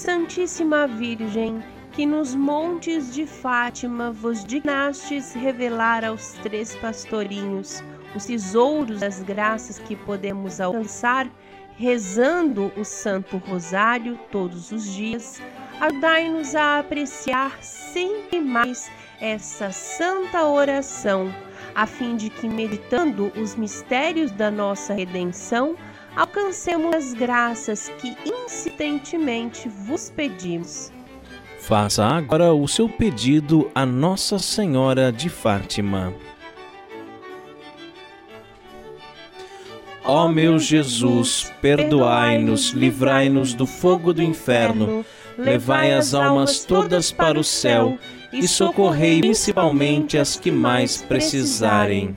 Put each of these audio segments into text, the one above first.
Santíssima Virgem, que nos montes de Fátima vos dignastes revelar aos três pastorinhos os tesouros das graças que podemos alcançar rezando o Santo Rosário todos os dias, ajudai-nos a apreciar sempre mais essa santa oração, a fim de que, meditando os mistérios da nossa redenção, alcancemos as graças que insistentemente vos pedimos. Faça agora o seu pedido a Nossa Senhora de Fátima. Ó meu Jesus, perdoai-nos, livrai-nos do fogo do inferno, levai as almas todas para o céu e socorrei principalmente as que mais precisarem.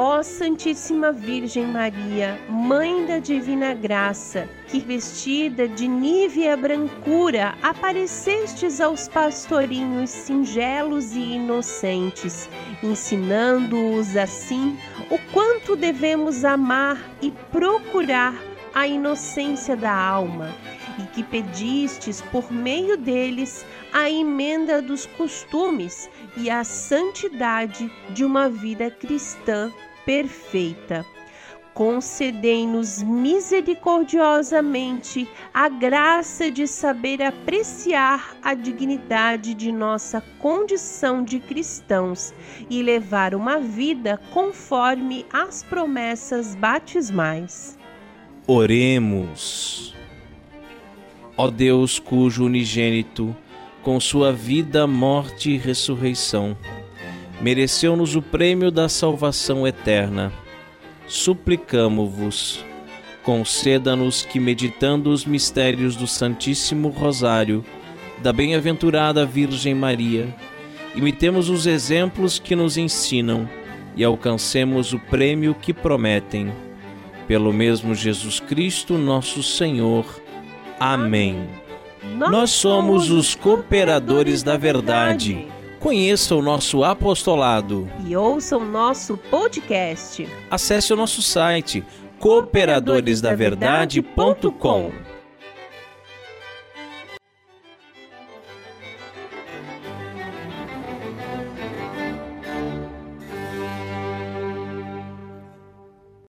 Ó Santíssima Virgem Maria, Mãe da Divina Graça, que vestida de nívea brancura aparecestes aos pastorinhos singelos e inocentes, ensinando-os assim o quanto devemos amar e procurar a inocência da alma, e que pedistes por meio deles a emenda dos costumes e a santidade de uma vida cristã perfeita. concedei-nos misericordiosamente a graça de saber apreciar a dignidade de nossa condição de cristãos e levar uma vida conforme as promessas batismais. Oremos. Ó Deus, cujo unigênito, com sua vida, morte e ressurreição, mereceu-nos o prêmio da salvação eterna suplicamo-vos, conceda-nos que, meditando os mistérios do Santíssimo Rosário, da bem-aventurada Virgem Maria, imitemos os exemplos que nos ensinam e alcancemos o prêmio que prometem. Pelo mesmo Jesus Cristo, nosso Senhor. Amém. Nós somos os cooperadores da verdade Conheça o nosso apostolado e ouça o nosso podcast. Acesse o nosso site cooperadoresdaverdade.com.